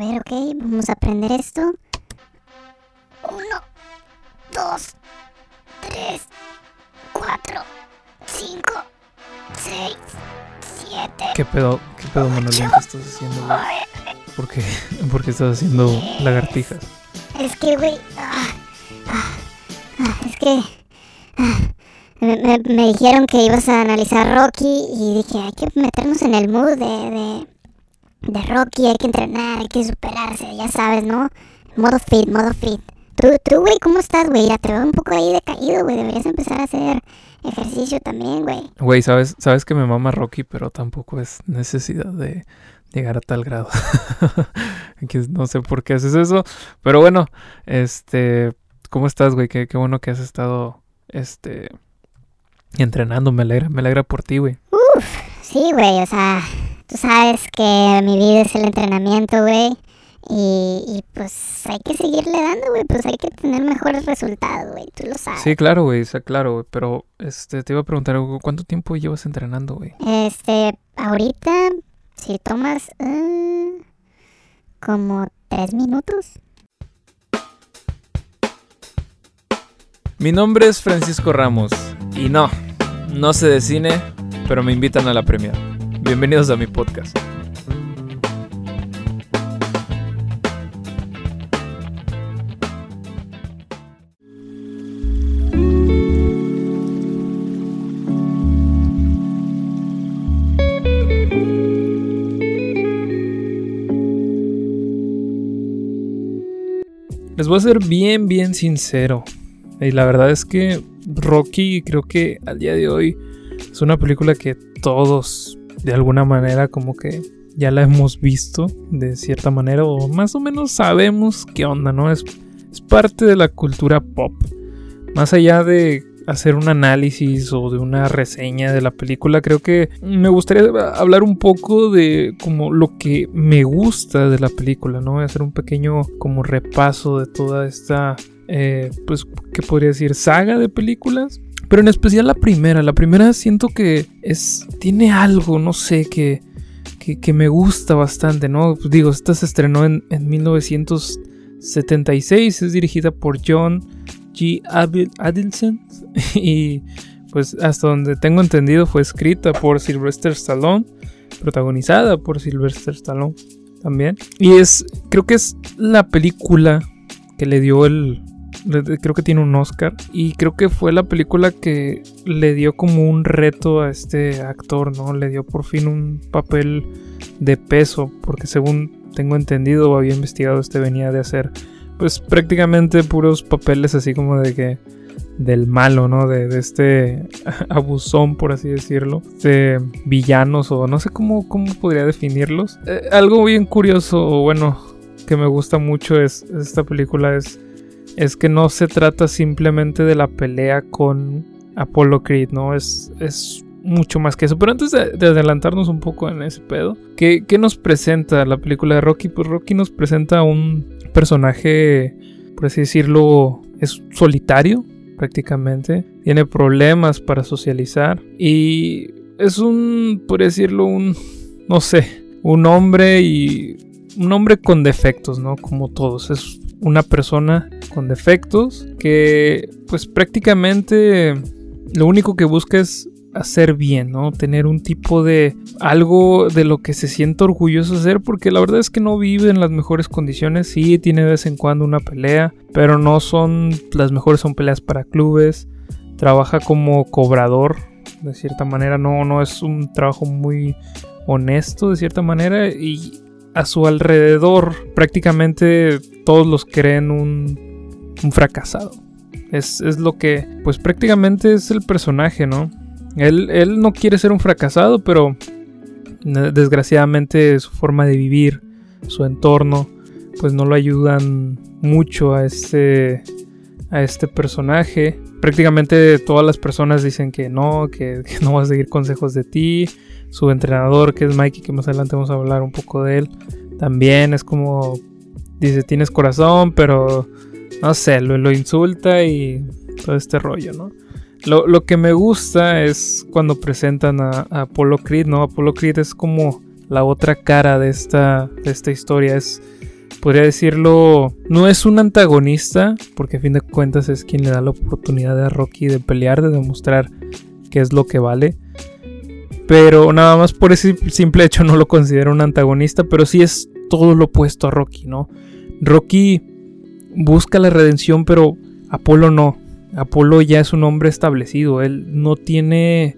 ver, ok, vamos a aprender esto. Uno, dos, tres, cuatro, cinco, seis, siete. ¿Qué pedo, qué pedo, Manolín, qué estás haciendo, güey? ¿Por qué? ¿Por qué estás haciendo lagartijas? Es que, güey. ah, ah, ah, es que. me, me- me dijeron que ibas a analizar Rocky y dije, hay que meternos en el mood de, de, de Rocky, hay que entrenar, hay que superarse, ya sabes, ¿no? Modo fit, modo fit. Tú, tú, güey, ¿cómo estás, güey? Ya te veo un poco ahí decaído, güey. Deberías empezar a hacer ejercicio también, güey. Güey, sabes, sabes que me mama Rocky, pero tampoco es necesidad de llegar a tal grado. Que no sé por qué haces eso. Pero bueno, este, ¿cómo estás, güey? Qué, qué bueno que has estado, este, entrenando. Me alegra, me alegra por ti, güey. Sí, güey, o sea, tú sabes que mi vida es el entrenamiento, güey. Y, y pues hay que seguirle dando, güey. Pues hay que tener mejores resultados, güey. Tú lo sabes. Sí, claro, güey, está claro, güey. Pero, este, te iba a preguntar, algo, ¿cuánto tiempo llevas entrenando, güey? Este, ahorita, si tomas eh, como tres minutos. Mi nombre es Francisco Ramos y no, no sé de cine, pero me invitan a la premia. Bienvenidos a mi podcast. Les voy a ser bien, bien sincero. Y la verdad es que Rocky creo que al día de hoy es una película que todos de alguna manera como que ya la hemos visto de cierta manera o más o menos sabemos qué onda, ¿no? Es, es parte de la cultura pop. Más allá de hacer un análisis o de una reseña de la película, creo que me gustaría hablar un poco de como lo que me gusta de la película, ¿no? Hacer un pequeño como repaso de toda esta eh, pues, ¿qué podría decir? Saga de películas. Pero en especial la primera. La primera siento que es. Tiene algo, no sé, que. que, me gusta bastante, ¿no? Pues digo, esta se estrenó en, en 1976. Es dirigida por John G. Adelson. Y pues hasta donde tengo entendido fue escrita por Sylvester Stallone. Protagonizada por Sylvester Stallone también. Y es. Creo que es la película que le dio el, creo que tiene un Oscar y creo que fue la película que le dio como un reto a este actor, ¿no? Le dio por fin un papel de peso, porque según tengo entendido o había investigado, este venía de hacer pues prácticamente puros papeles así como de que del malo, ¿no? De, este abusón, por así decirlo, de villanos o no sé cómo, cómo podría definirlos. Eh, algo bien curioso, bueno, que me gusta mucho es esta película es es que no se trata simplemente de la pelea con Apollo Creed, ¿no? Es, es mucho más que eso. Pero antes de, de adelantarnos un poco en ese pedo, ¿qué, qué nos presenta la película de Rocky? Pues Rocky nos presenta un personaje, por así decirlo, es solitario prácticamente. Tiene problemas para socializar y es un, por decirlo, un, no sé, un hombre y un hombre con defectos, ¿no? Como todos. Es una persona con defectos que pues prácticamente lo único que busca es hacer bien, ¿no? Tener un tipo de algo de lo que se siente orgulloso hacer porque la verdad es que no vive en las mejores condiciones, sí tiene de vez en cuando una pelea, pero no son las mejores son peleas para clubes, trabaja como cobrador de cierta manera, no no es un trabajo muy honesto de cierta manera. Y a su alrededor prácticamente todos los creen un, un fracasado. Es, es lo que, pues prácticamente es el personaje, ¿no? Él, él no quiere ser un fracasado, pero eh, desgraciadamente su forma de vivir, su entorno, pues no lo ayudan mucho a este, a este personaje. Prácticamente todas las personas dicen que no, que, que no va a seguir consejos de ti. Su entrenador, que es Mikey, que más adelante vamos a hablar un poco de él, también es como, dice, tienes corazón, pero no sé, lo, lo insulta y todo este rollo, ¿no? Lo, lo que me gusta es cuando presentan a, a Apollo ¿no? Apollo es como la otra cara de esta, de esta historia. Es, podría decirlo, no es un antagonista, porque a fin de cuentas es quien le da la oportunidad a Rocky de pelear, de demostrar qué es lo que vale. Pero nada más por ese simple hecho no lo considero un antagonista, pero sí es todo lo opuesto a Rocky, ¿no? Rocky busca la redención, pero Apolo no. Apolo ya es un hombre establecido, él no tiene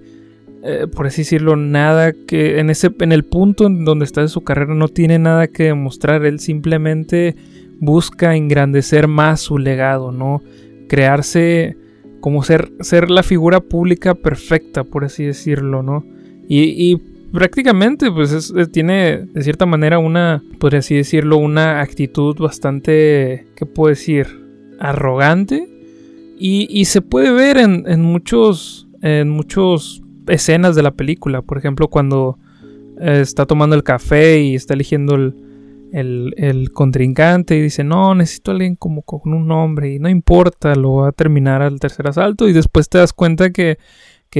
eh, por así decirlo, nada que en ese en el punto en donde está de su carrera no tiene nada que demostrar, él simplemente busca engrandecer más su legado, ¿no? Crearse como ser ser la figura pública perfecta, por así decirlo, ¿no? Y, prácticamente pues eh, tiene de cierta manera una, por así decirlo, una actitud bastante, ¿qué puedo decir? Arrogante. Y, se puede ver en, en muchos, en muchos escenas de la película. Por ejemplo, cuando eh, está tomando el café y está eligiendo el, contrincante y dice, no, necesito a alguien como con un nombre y no importa, lo va a terminar al tercer asalto y después te das cuenta que,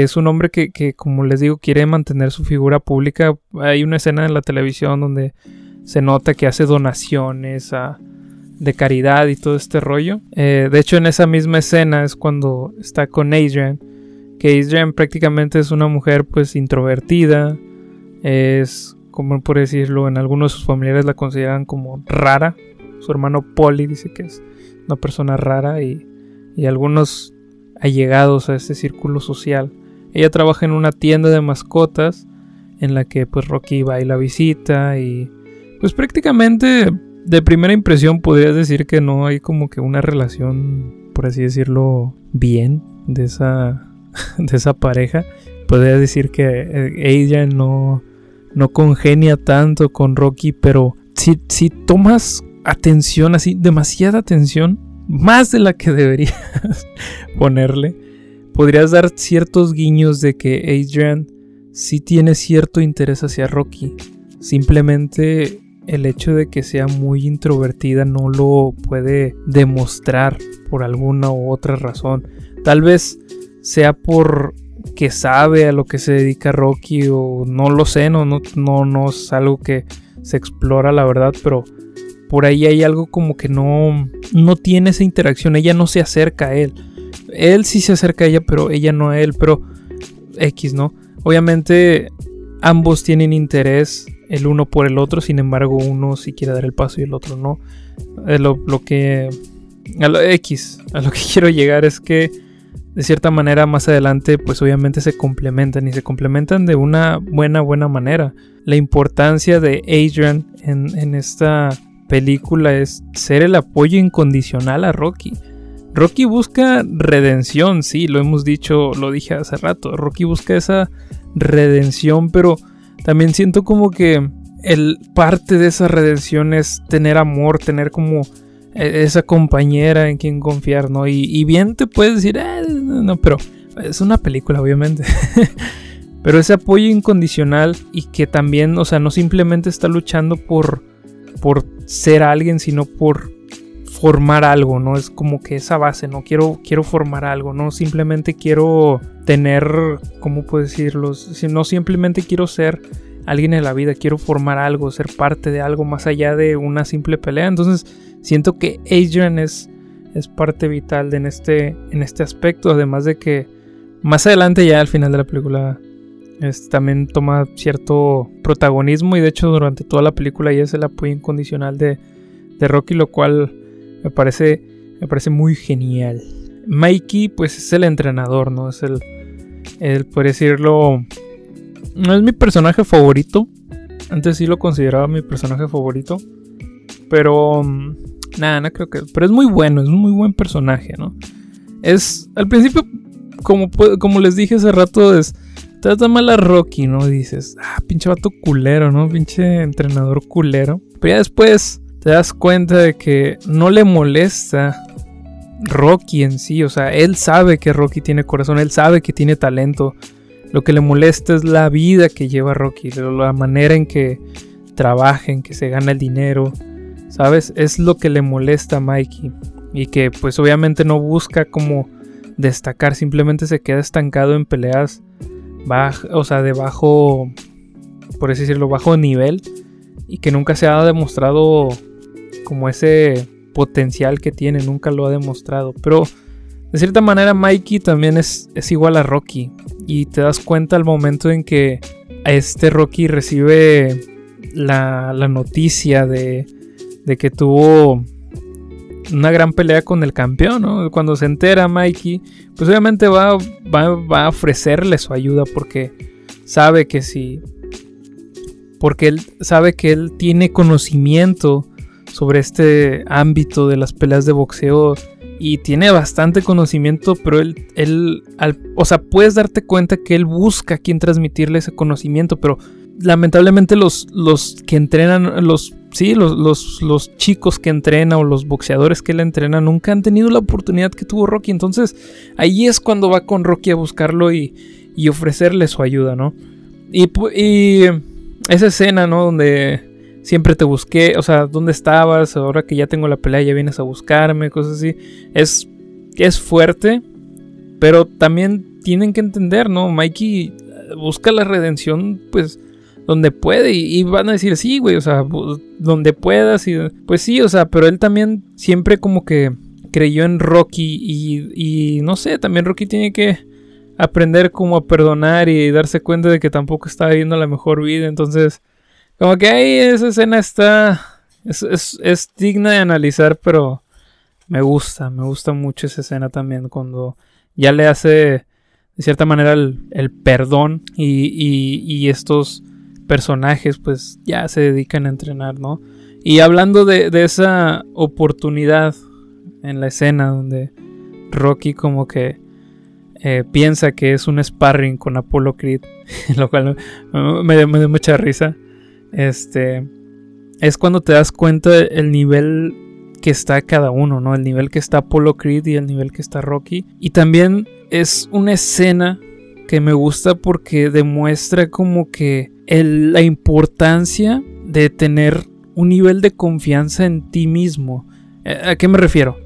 es un hombre que, que, como les digo, quiere mantener su figura pública. Hay una escena en la televisión donde se nota que hace donaciones de caridad y todo este rollo. Eh, de hecho, en esa misma escena es cuando está con Adrian que Adrian prácticamente es una mujer pues introvertida, es como por decirlo, en algunos de sus familiares la consideran como rara. Su hermano Polly dice que es una persona rara y, y algunos allegados a este círculo social. Ella trabaja en una tienda de mascotas en la que pues Rocky va y la visita y pues prácticamente de primera impresión podrías decir que no hay como que una relación, por así decirlo, bien de esa de esa pareja, podría decir que eh, ella no, no congenia tanto con Rocky, pero si, si tomas atención, así, demasiada atención, más de la que deberías ponerle, podrías dar ciertos guiños de que Adrian sí tiene cierto interés hacia Rocky. Simplemente el hecho de que sea muy introvertida no lo puede demostrar por alguna u otra razón. Tal vez sea por que sabe a lo que se dedica Rocky o no lo sé, no, no, no, es algo que se explora la verdad, pero por ahí hay algo como que no, no tiene esa interacción, ella no se acerca a él. Él sí se acerca a ella, pero ella no a él, pero X, ¿no? Obviamente ambos tienen interés el uno por el otro, sin embargo uno sí quiere dar el paso y el otro no. Eh, lo, lo que... A lo X, a lo que quiero llegar es que de cierta manera más adelante pues obviamente se complementan y se complementan de una buena buena manera. La importancia de Adrian en, esta película es ser el apoyo incondicional a Rocky. Rocky busca redención, sí, lo hemos dicho, lo dije hace rato. Rocky busca esa redención, pero también siento como que el parte de esa redención es tener amor, tener como e-, esa compañera en quien confiar, ¿no? Y, bien te puedes decir, eh, no, pero es una película, obviamente. pero ese apoyo incondicional y que también, o sea, no simplemente está luchando por, por ser alguien, sino por formar algo, ¿no? Es como que esa base, ¿no? Quiero, quiero formar algo, no simplemente quiero tener, ¿cómo puedo decirlo? No simplemente quiero ser alguien en la vida, quiero formar algo, ser parte de algo más allá de una simple pelea. Entonces, siento que Adrian es, es parte vital en, este, en este aspecto, además de que más adelante ya al final de la película también toma cierto protagonismo y de hecho durante toda la película ya es el apoyo incondicional de, de Rocky, lo cual me parece, me parece muy genial. Mikey pues es el entrenador, ¿no? Es el, el por decirlo, no es mi personaje favorito. Antes sí lo consideraba mi personaje favorito. Pero mm, Nada, no creo que. Pero es muy bueno, es un muy buen personaje, ¿no? Es. Al principio, como, como les dije hace rato, es. Trata mal a Rocky, ¿no? dices, ah, pinche vato culero, ¿no? Pinche entrenador culero. Pero ya después te das cuenta de que no le molesta Rocky en sí. O sea, él sabe que Rocky tiene corazón, él sabe que tiene talento. Lo que le molesta es la vida que lleva Rocky, la manera en que trabaja, en que se gana el dinero ¿Sabes? Es lo que le molesta a Mikey. Y que pues obviamente no busca como destacar, simplemente se queda estancado en peleas bajas, o sea, de bajo, por así decirlo, bajo nivel. Y que nunca se ha demostrado, como ese potencial que tiene, nunca lo ha demostrado. Pero de cierta manera Mikey también es, es igual a Rocky. Y te das cuenta al momento en que este Rocky recibe la, la noticia de, de que tuvo una gran pelea con el campeón, ¿no? Cuando se entera Mikey, pues obviamente va, va, a ofrecerle su ayuda porque sabe que si... Porque él sabe que él tiene conocimiento sobre este ámbito de las peleas de boxeo y tiene bastante conocimiento, pero él, él o sea, puedes darte cuenta que él busca a quien transmitirle ese conocimiento, pero lamentablemente los, los que entrenan, los sí, los, los, chicos que entrena o los boxeadores que él entrena nunca han tenido la oportunidad que tuvo Rocky. Entonces ahí es cuando va con Rocky a buscarlo y, y ofrecerle su ayuda, ¿no? Y, y, esa escena, ¿no? Donde siempre te busqué, o sea, ¿dónde estabas? Ahora que ya tengo la pelea ya vienes a buscarme, cosas así. Es, es fuerte, pero también tienen que entender, ¿no? Mikey busca la redención, pues donde puede y, van a decir, sí, güey, o sea, donde puedas y pues sí, o sea, pero él también siempre como que creyó en Rocky y, y no sé, también Rocky tiene que aprender como a perdonar y darse cuenta de que tampoco está viviendo la mejor vida, entonces como que ahí esa escena está, es, es, digna de analizar, pero me gusta, me gusta mucho esa escena también cuando ya le hace de cierta manera el, perdón y, y, estos personajes pues ya se dedican a entrenar, ¿no? Y hablando de, esa oportunidad en la escena donde Rocky como que eh, piensa que es un sparring con Apollo Creed, lo cual me, dio mucha risa. Este es cuando te das cuenta el nivel que está cada uno, ¿no? El nivel que está Apollo Creed y el nivel que está Rocky. Y también es una escena que me gusta porque demuestra como que la importancia de tener un nivel de confianza en ti mismo. Eh, ¿A qué me refiero?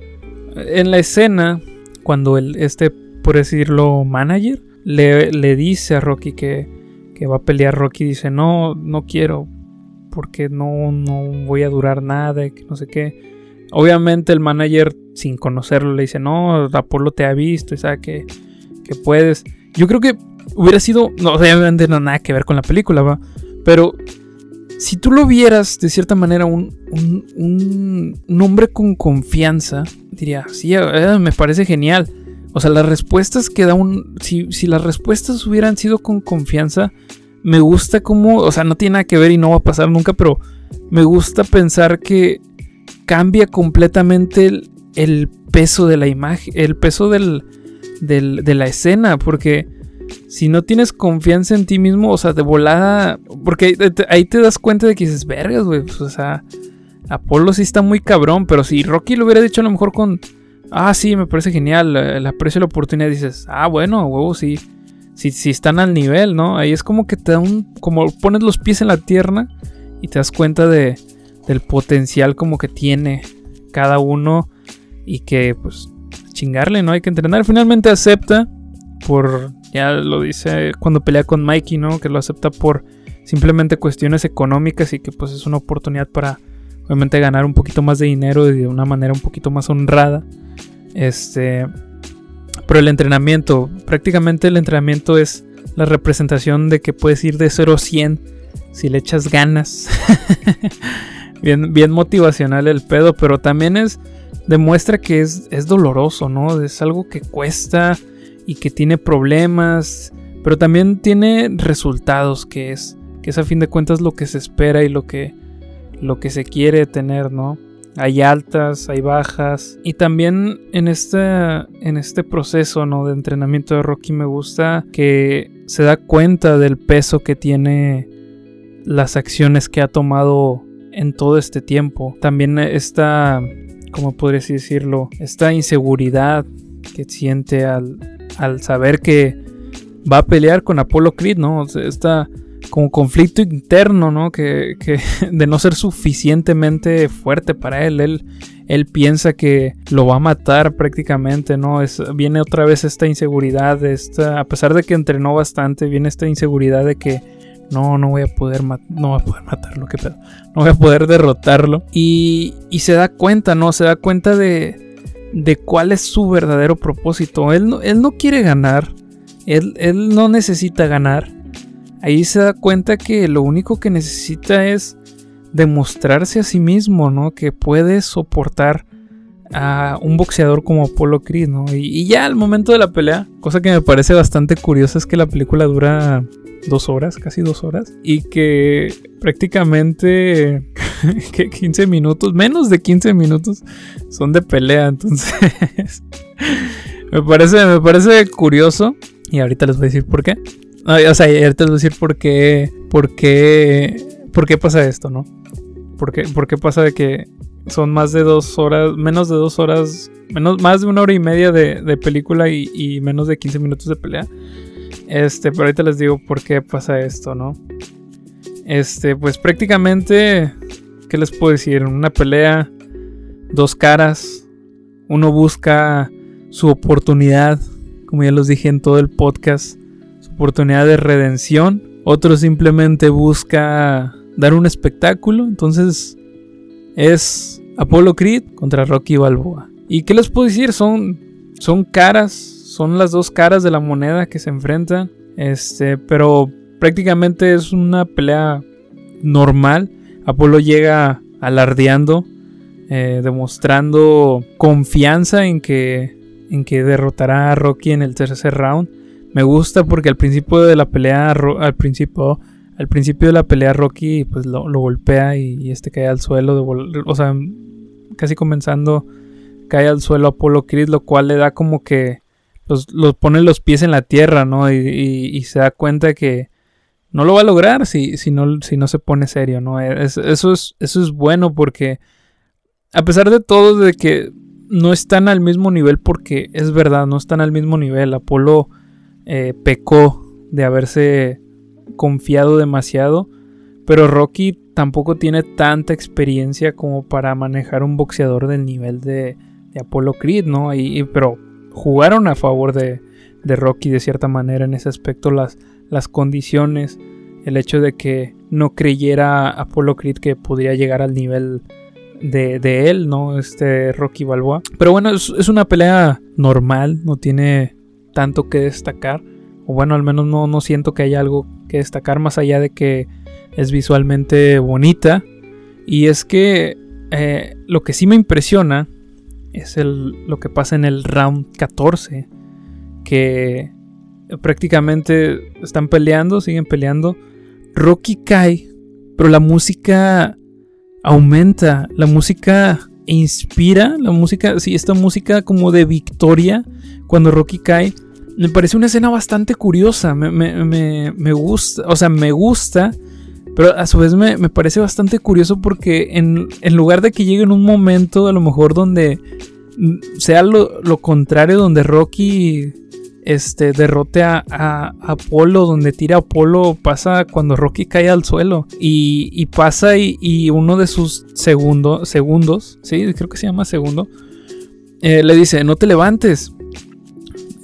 En la escena, cuando el, este, por decirlo, manager, le, le dice a Rocky que, que, va a pelear, Rocky dice, no, no quiero, porque no, no voy a durar nada, que no sé qué. Obviamente el manager, sin conocerlo, le dice, no, Apolo te ha visto y sabe que, que puedes. Yo creo que hubiera sido. No, obviamente no nada que ver con la película, va. Pero si tú lo vieras de cierta manera un, un, hombre con confianza, diría, sí, eh, me parece genial. O sea, las respuestas que da un. Si, si las respuestas hubieran sido con confianza, me gusta como. O sea, no tiene nada que ver y no va a pasar nunca, pero me gusta pensar que cambia completamente el, peso de la imagen, el peso del, de la escena, porque si no tienes confianza en ti mismo, o sea, de volada, porque ahí te das cuenta de que dices, vergas, güey, pues, o sea, Apolo sí está muy cabrón, pero si Rocky lo hubiera dicho a lo mejor con, ah, sí, me parece genial, el aprecio la oportunidad, dices, ah, bueno, huevo, sí, si, si están al nivel, ¿no? Ahí es como que te da un, como pones los pies en la tierra y te das cuenta de, del potencial como que tiene cada uno y que, pues, chingarle, ¿no? Hay que entrenar. Finalmente acepta por ya lo dice cuando pelea con Mikey, ¿no? Que lo acepta por simplemente cuestiones económicas y que pues es una oportunidad para obviamente ganar un poquito más de dinero y de una manera un poquito más honrada. Este, pero el entrenamiento, prácticamente el entrenamiento es la representación de que puedes ir de 0 a 100 si le echas ganas. bien, bien motivacional el pedo, pero también es demuestra que es, es doloroso, ¿no? Es algo que cuesta y que tiene problemas, pero también tiene resultados que es que es a fin de cuentas lo que se espera y lo que lo que se quiere tener, ¿no? Hay altas, hay bajas y también en este proceso, ¿no? de entrenamiento de Rocky me gusta que se da cuenta del peso que tiene las acciones que ha tomado en todo este tiempo. También esta, ¿cómo podría decirlo? Esta inseguridad que siente al, al saber que va a pelear con Apolo Creed, ¿no? O está como conflicto interno, ¿no? Que, de no ser suficientemente fuerte para él. Él, él piensa que lo va a matar prácticamente, ¿no? Es, viene otra vez esta inseguridad, esta, a pesar de que entrenó bastante, viene esta inseguridad de que no, no voy a poder, no voy a poder matarlo, qué pedo. No voy a poder derrotarlo. Y, y se da cuenta, ¿no? Se da cuenta de, de cuál es su verdadero propósito. Él no, él no quiere ganar. Él, él no necesita ganar. Ahí se da cuenta que lo único que necesita es demostrarse a sí mismo, ¿no? Que puede soportar a un boxeador como Apollo Creed, ¿no? Y, ya al momento de la pelea, cosa que me parece bastante curiosa es que la película dura dos horas, casi dos horas, y que prácticamente que 15 minutos, menos de 15 minutos, son de pelea, entonces me parece, me parece curioso y ahorita les voy a decir por qué. O sea, ahorita les voy a decir por qué, por qué, por qué pasa esto, ¿no? ¿Por qué, por qué pasa de que son más de dos horas, menos de dos horas, menos, más de una hora y media de, película y, menos de 15 minutos de pelea. Este, pero ahorita les digo por qué pasa esto, ¿no? Este, pues prácticamente, ¿qué les puedo decir? Una pelea, dos caras, uno busca su oportunidad, como ya los dije en todo el podcast, oportunidad de redención, otro simplemente busca dar un espectáculo, entonces es Apollo Creed contra Rocky Balboa. ¿Y qué les puedo decir? Son, son caras, son las dos caras de la moneda que se enfrentan. Este, pero prácticamente es una pelea normal. Apolo llega alardeando, eh, demostrando confianza en que, en que derrotará a Rocky en el tercer round. Me gusta porque al principio de la pelea, al principio al principio de la pelea Rocky pues lo, golpea y, este cae al suelo, o sea, casi comenzando cae al suelo Apolo Creed, lo cual le da como que los, pone los pies en la tierra, ¿no? Y, se da cuenta que no lo va a lograr si, si, no, si no se pone serio, ¿no? eso, es, eso es bueno porque a pesar de todo, de que no están al mismo nivel, porque es verdad, no están al mismo nivel, Apolo eh, pecó de haberse confiado demasiado, pero Rocky tampoco tiene tanta experiencia como para manejar un boxeador del nivel de, de Apollo Creed, ¿no? Y, pero jugaron a favor de, de, Rocky de cierta manera en ese aspecto, las, las condiciones, el hecho de que no creyera Apollo Creed que podría llegar al nivel de, de, él, ¿no? Este Rocky Balboa. Pero bueno, es, es, una pelea normal, no tiene tanto que destacar. O bueno, al menos no, no siento que haya algo que destacar más allá de que es visualmente bonita. Y es que eh, lo que sí me impresiona es el, lo que pasa en el round 14. Que prácticamente están peleando, siguen peleando. Rocky cae, pero la música aumenta, la música inspira, la música, sí, esta música como de victoria cuando Rocky cae me parece una escena bastante curiosa. Me, gusta, o sea, me gusta, pero a su vez me, parece bastante curioso porque en, lugar de que llegue en un momento a lo mejor donde sea lo, contrario, donde Rocky este, derrote a, Apolo, donde tira a Apolo, pasa cuando Rocky cae al suelo y, pasa y, uno de sus segundos, sí, creo que se llama segundo, eh, le dice, no te levantes.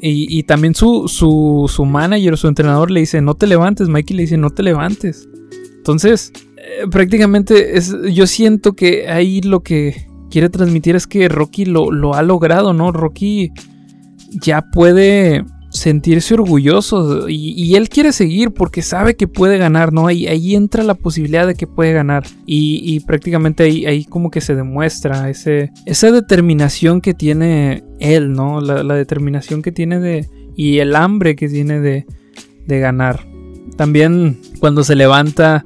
Y, también su, su, su, manager, su entrenador le dice, no te levantes, Mikey le dice, no te levantes. Entonces, eh, prácticamente es, yo siento que ahí lo que quiere transmitir es que Rocky lo, lo ha logrado, ¿no? Rocky ya puede sentirse orgulloso y, él quiere seguir porque sabe que puede ganar, ¿no? Ahí, ahí entra la posibilidad de que puede ganar y, prácticamente ahí, ahí, como que se demuestra ese, esa determinación que tiene él, ¿no? La, determinación que tiene de... y el hambre que tiene de, de ganar. También cuando se levanta,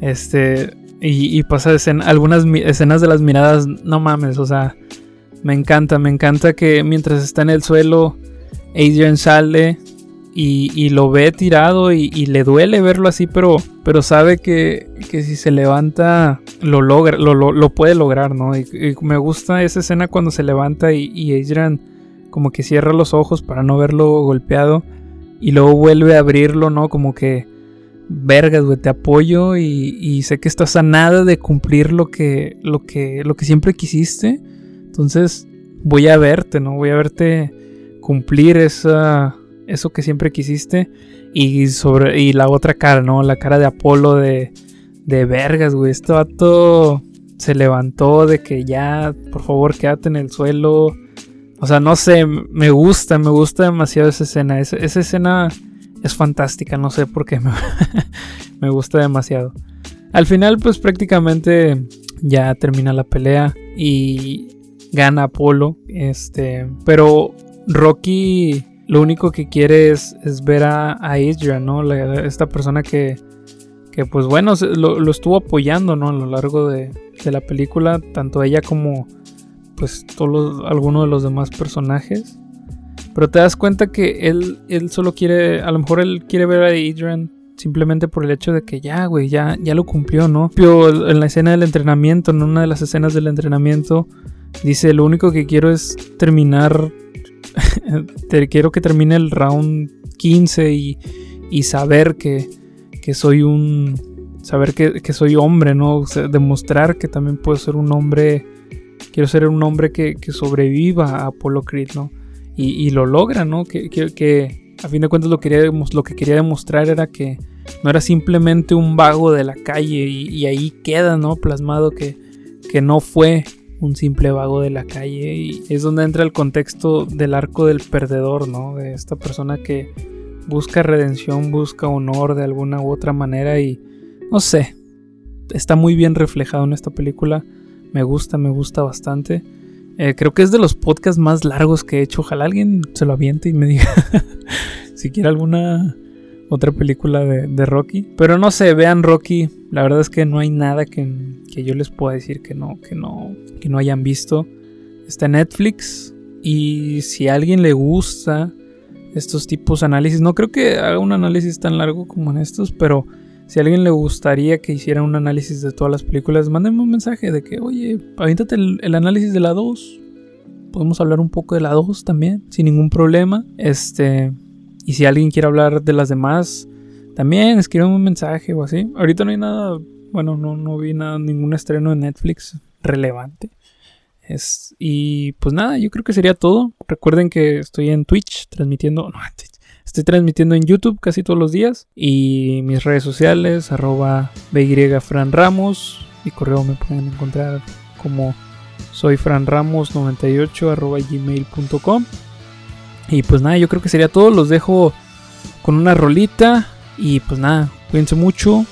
este, y, pasa algunas escenas de las miradas, no mames, o sea, me encanta, me encanta que mientras está en el suelo Adrian sale y, lo ve tirado y, le duele verlo así, pero, pero sabe que, si se levanta lo logra, lo, puede lograr, ¿no? Y, me gusta esa escena cuando se levanta y, Adrian como que cierra los ojos para no verlo golpeado y luego vuelve a abrirlo, ¿no? Como que, vergas, güey, te apoyo y, sé que estás a nada de cumplir lo que, lo que, lo que siempre quisiste. Entonces voy a verte, ¿no? Voy a verte cumplir esa, eso que siempre quisiste. Y sobre y la otra cara, ¿no? La cara de Apolo de, de vergas, güey. Este vato se levantó de que ya, por favor, quédate en el suelo. O sea, no sé, me gusta, me gusta demasiado esa escena. Esa, escena es fantástica, no sé por qué me, me gusta demasiado. Al final, pues prácticamente ya termina la pelea y gana Apolo. Este, pero Rocky lo único que quiere es, ver a, a Adrian, ¿no? esta persona que, que pues bueno, lo, estuvo apoyando, ¿no? A lo largo de, de la película, tanto ella como pues todos algunos de los demás personajes. Pero te das cuenta que él, él solo quiere, a lo mejor él quiere ver a Adrian simplemente por el hecho de que ya, güey, ya, ya lo cumplió, ¿no? En la escena del entrenamiento, en una de las escenas del entrenamiento, dice, lo único que quiero es terminar, quiero que termine el round 15 y, saber que, soy un, saber que, soy hombre, ¿no? demostrar que también puedo ser un hombre, quiero ser un hombre que, sobreviva a Apollo Creed, ¿no? Y, lo logra, ¿no? Que, a fin de cuentas lo, que quería demostrar era que no era simplemente un vago de la calle y, ahí queda, ¿no? Plasmado que no fue un simple vago de la calle y es donde entra el contexto del arco del perdedor, ¿no? De esta persona que busca redención, busca honor de alguna u otra manera y no sé, está muy bien reflejado en esta película, me gusta, me gusta bastante. Eh, creo que es de los podcasts más largos que he hecho. Ojalá alguien se lo aviente y me diga si quiere alguna otra película de, Rocky. Pero no sé, vean Rocky. La verdad es que no hay nada que, yo les pueda decir que no, que no, que no hayan visto. Está en Netflix. Y si a alguien le gusta estos tipos de análisis, no creo que haga un análisis tan largo como en estos, pero si a alguien le gustaría que hiciera un análisis de todas las películas, mándenme un mensaje de que, oye, avíntate el, el análisis de la 2. Podemos hablar un poco de la 2 también, sin ningún problema. Este, y si alguien quiere hablar de las demás, también escriban un mensaje o así. Ahorita no hay nada, bueno, no, no vi nada, ningún estreno de Netflix relevante. Es, y pues nada, yo creo que sería todo. Recuerden que estoy en Twitch transmitiendo, no, Estoy transmitiendo en YouTube casi todos los días. Y mis redes sociales, arroba Ramos. Mi correo me pueden encontrar como soy franramos98 arroba gmail.com. Y pues nada, yo creo que sería todo. Los dejo con una rolita. Y pues nada, cuídense mucho.